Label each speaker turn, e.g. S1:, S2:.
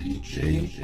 S1: DJ